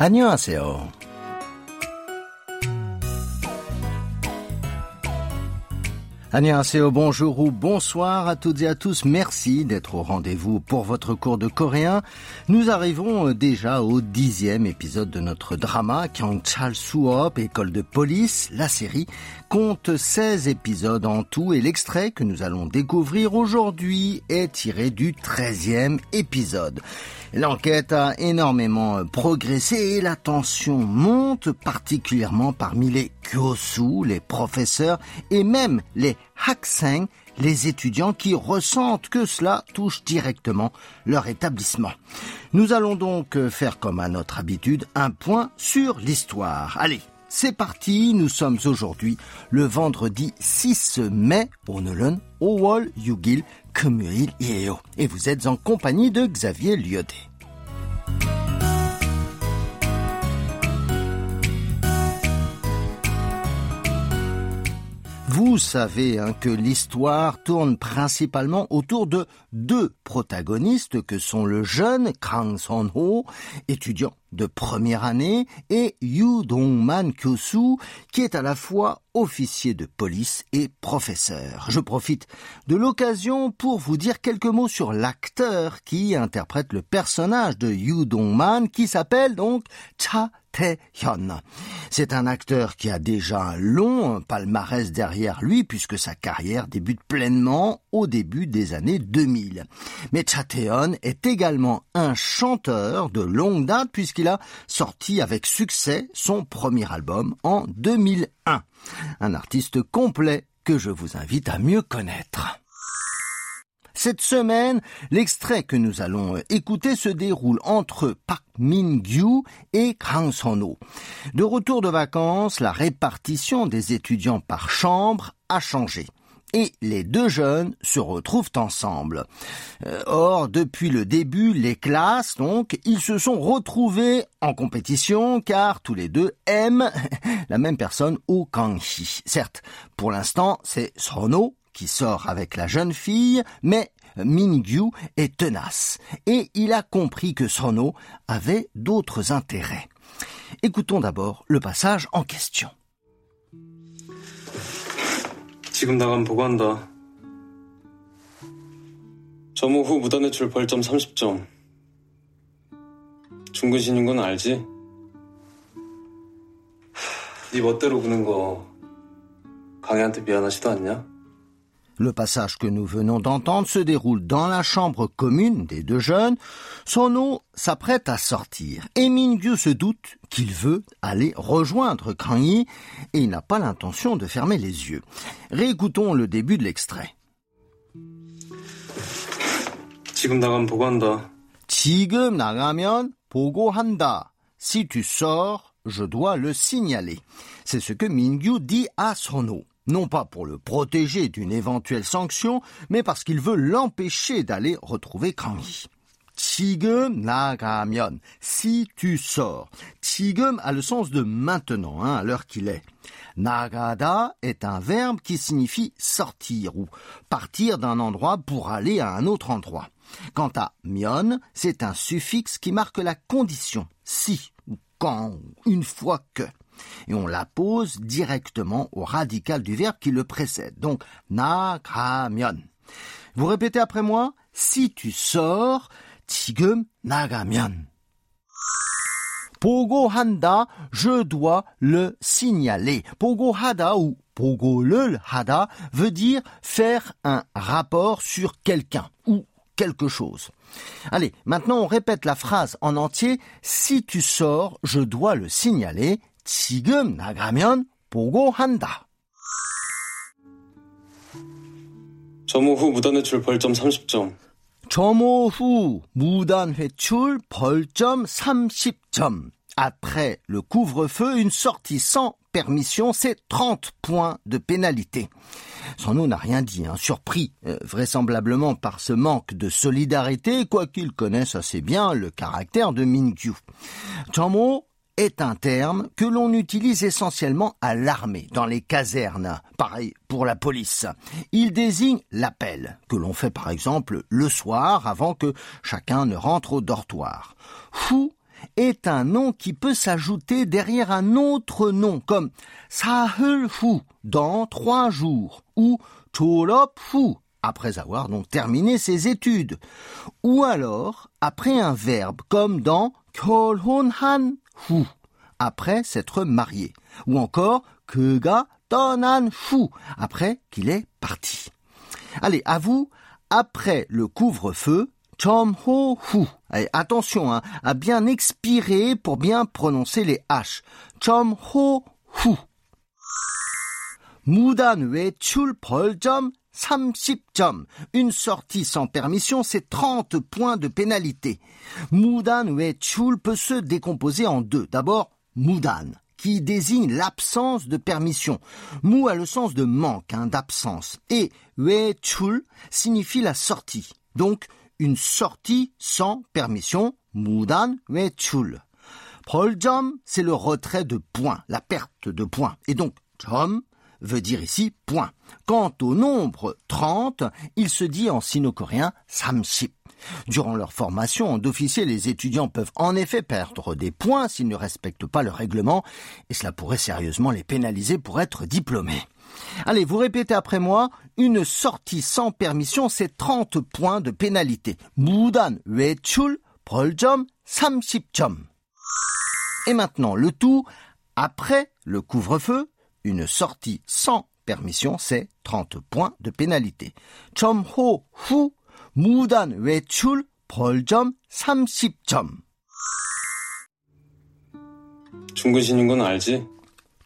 안녕하세요. Bonjour ou bonsoir à toutes et à tous. Merci d'être au rendez-vous pour votre cours de coréen. Nous arrivons déjà au dixième épisode de notre drama Kyangchal Suop, école de police. La série compte 16 épisodes en tout et l'extrait que nous allons découvrir aujourd'hui est tiré du treizième épisode. L'enquête a énormément progressé et la tension monte particulièrement parmi les kyosu, les professeurs et même les Hakseng les étudiants qui ressentent que cela touche directement leur établissement. Nous allons donc euh, faire comme à notre habitude un point sur l'histoire. Allez, c'est parti, nous sommes aujourd'hui le vendredi 6 mai au Nolan, au Wall Yugil, Kumil Yeo. Et vous êtes en compagnie de Xavier Lyoté. Vous savez hein, que l'histoire tourne principalement autour de deux protagonistes que sont le jeune Kang Son-ho, étudiant de première année, et Yu Dong-man Kyosu, qui est à la fois officier de police et professeur. Je profite de l'occasion pour vous dire quelques mots sur l'acteur qui interprète le personnage de Yu Dong-man, qui s'appelle donc Cha C'est un acteur qui a déjà un long palmarès derrière lui puisque sa carrière débute pleinement au début des années 2000. Mais Cha Tae-hyun est également un chanteur de longue date puisqu'il a sorti avec succès son premier album en 2001. Un artiste complet que je vous invite à mieux connaître. Cette semaine, l'extrait que nous allons écouter se déroule entre Park Min-gyu et Kang Son-ho. De retour de vacances, la répartition des étudiants par chambre a changé et les deux jeunes se retrouvent ensemble. Euh, or, depuis le début, les classes, donc, ils se sont retrouvés en compétition car tous les deux aiment la même personne au Kanghi. Certes, pour l'instant, c'est Sono qui sort avec la jeune fille, mais Mingyu est tenace et il a compris que Sono avait d'autres intérêts. Écoutons d'abord le passage en question. 지금 나가면 보고한다. 점호 후 무단회출 벌점 30점. 중근신인 건 알지? 네 멋대로 구는 거 강희한테 미안하지도 않냐? Le passage que nous venons d'entendre se déroule dans la chambre commune des deux jeunes. Son nom s'apprête à sortir. Et Mingyu se doute qu'il veut aller rejoindre Cragny et il n'a pas l'intention de fermer les yeux. Réécoutons le début de l'extrait. Si tu sors, je dois le signaler. C'est ce que Mingyu dit à Sono non pas pour le protéger d'une éventuelle sanction, mais parce qu'il veut l'empêcher d'aller retrouver Kanghi. Tigum nagamion, si tu sors. Tigum a le sens de maintenant, hein, à l'heure qu'il est. Nagada est un verbe qui signifie sortir ou partir d'un endroit pour aller à un autre endroit. Quant à mion, c'est un suffixe qui marque la condition, si ou quand, une fois que et on la pose directement au radical du verbe qui le précède. Donc, nagamion. Vous répétez après moi, si tu sors, 지금 나가면. 보고한다, je dois le signaler. 보고하다 ou 보고를 hada veut dire faire un rapport sur quelqu'un ou quelque chose. Allez, maintenant on répète la phrase en entier. Si tu sors, je dois le signaler. 지금 나가면 보고한다. 점호 후 무단 회출 벌점 30점. 점호 후 무단 회출 벌점 30점. Après le couvre-feu, une sortie sans permission, c'est 30 points de pénalité. Son nom n'a rien dit, hein, surpris euh, vraisemblablement par ce manque de solidarité, quoiqu'il connaisse assez bien le caractère de Mingyu. Tomo est un terme que l'on utilise essentiellement à l'armée, dans les casernes, pareil pour la police. Il désigne l'appel, que l'on fait par exemple le soir avant que chacun ne rentre au dortoir. Fou est un nom qui peut s'ajouter derrière un autre nom, comme Sahel Fou dans trois jours, ou Tolop Fou après avoir donc terminé ses études, ou alors après un verbe comme dans Kolhonhan 혼한 후, après s'être marié, ou encore 그가 떠난 후, après qu'il est parti. Allez, à vous, après le couvre-feu, ho hu. Allez, attention hein, à bien expirer pour bien prononcer les H. ho hu. 무단 외출 벌점 30점. Une sortie sans permission, c'est 30 points de pénalité. Mudan Chul peut se décomposer en deux. D'abord, Mudan qui désigne l'absence de permission. Mou a le sens de manque, hein, d'absence. Et chul signifie la sortie. Donc, une sortie sans permission, mudan chul. Proljom, c'est le retrait de points, la perte de points. Et donc, jom, veut dire ici point. Quant au nombre 30, il se dit en sino-coréen samship. Durant leur formation d'officier, les étudiants peuvent en effet perdre des points s'ils ne respectent pas le règlement, et cela pourrait sérieusement les pénaliser pour être diplômés. Allez, vous répétez après moi, une sortie sans permission, c'est 30 points de pénalité. 무단 외출 벌점 30점. Et maintenant, le tout après le couvre-feu, une sortie sans permission, c'est 30 points de pénalité. 점호 후 무단 외출 벌점 30점. 중근신인 건 알지?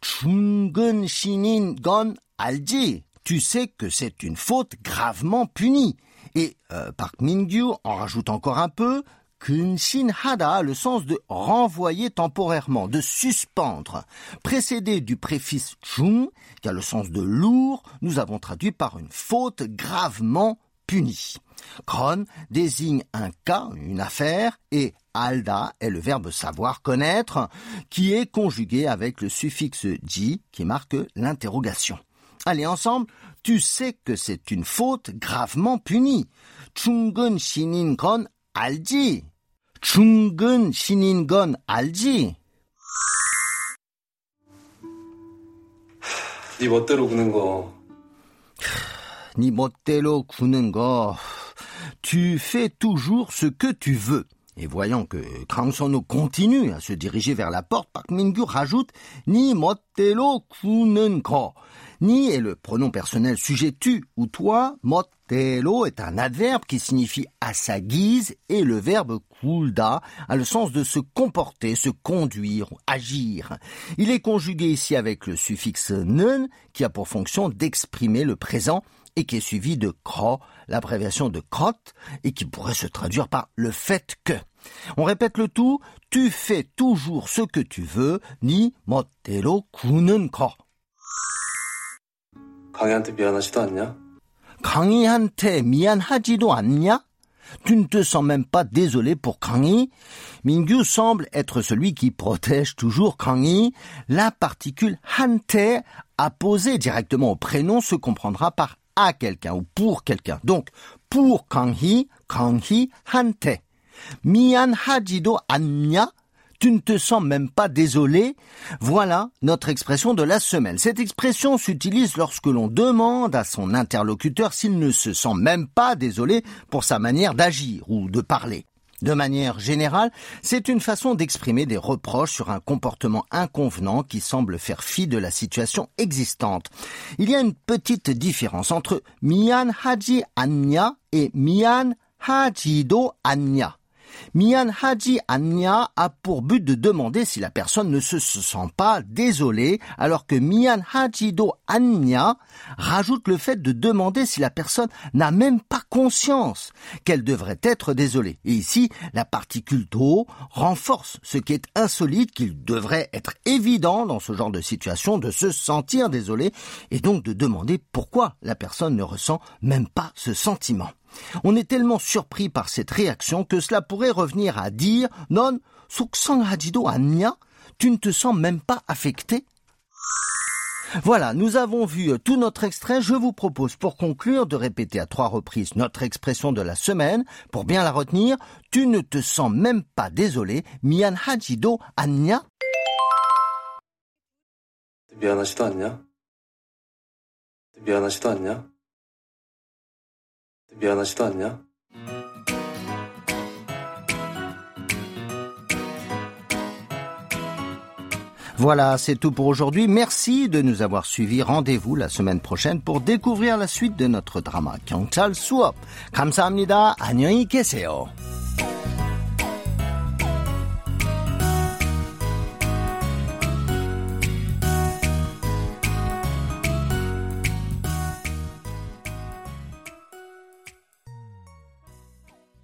중근신인 건 알지? Tu sais que c'est une faute gravement punie. Et euh, Park Min-gyu en rajoute encore un peu, Kunshinhada a le sens de renvoyer temporairement, de suspendre. Précédé du préfixe chung, qui a le sens de lourd, nous avons traduit par une faute gravement punie. Kron désigne un cas, une affaire, et alda est le verbe savoir connaître, qui est conjugué avec le suffixe ji, qui marque l'interrogation. Allez ensemble, tu sais que c'est une faute gravement punie. Chungun shinin kron alji. 건 알지? 충근 신인 건 알지? 네 멋대로 구는 거. 네 멋대로 구는 거. Tu fais toujours ce que tu veux. Et voyant que Kang Sono continue à se diriger vers la porte, Park Min-gyu rajoute ni 멋대로 구는 거. Ni est le pronom personnel sujet tu ou toi. Motelo est un adverbe qui signifie à sa guise et le verbe kulda a le sens de se comporter, se conduire, agir. Il est conjugué ici avec le suffixe nun qui a pour fonction d'exprimer le présent et qui est suivi de kro, l'abréviation de krot, et qui pourrait se traduire par le fait que. On répète le tout, tu fais toujours ce que tu veux, ni motelo kunen ko. 강희한테 미안하지도 않냐? 강희한테 미안하지도 않냐? Tu ne te sens même pas désolé pour Kanghi. Mingyu semble être celui qui protège toujours Kanghi. La particule hante apposée directement au prénom se comprendra par à quelqu'un ou pour quelqu'un. Donc, pour Kanghi, Kanghi hante. Mian hajido anya tu ne te sens même pas désolé. Voilà notre expression de la semaine. Cette expression s'utilise lorsque l'on demande à son interlocuteur s'il ne se sent même pas désolé pour sa manière d'agir ou de parler. De manière générale, c'est une façon d'exprimer des reproches sur un comportement inconvenant qui semble faire fi de la situation existante. Il y a une petite différence entre mian haji anya et mian hajido anya. Mian Haji Anya a pour but de demander si la personne ne se sent pas désolée, alors que Mian Do Anya rajoute le fait de demander si la personne n'a même pas conscience qu'elle devrait être désolée. Et ici, la particule do renforce ce qui est insolite qu'il devrait être évident dans ce genre de situation de se sentir désolé et donc de demander pourquoi la personne ne ressent même pas ce sentiment. On est tellement surpris par cette réaction que cela pourrait revenir à dire Non, Hajido Anya, tu ne te sens même pas affecté? Voilà, nous avons vu euh, tout notre extrait. Je vous propose pour conclure de répéter à trois reprises notre expression de la semaine pour bien la retenir. Tu ne te sens même pas désolé. Mian Hajido Anya? Hajido Anya? 미안하지도 않냐? Voilà, c'est tout pour aujourd'hui. Merci de nous avoir suivis. Rendez-vous la semaine prochaine pour découvrir la suite de notre drama. 경찰 수업. 감사합니다. 안녕히 계세요.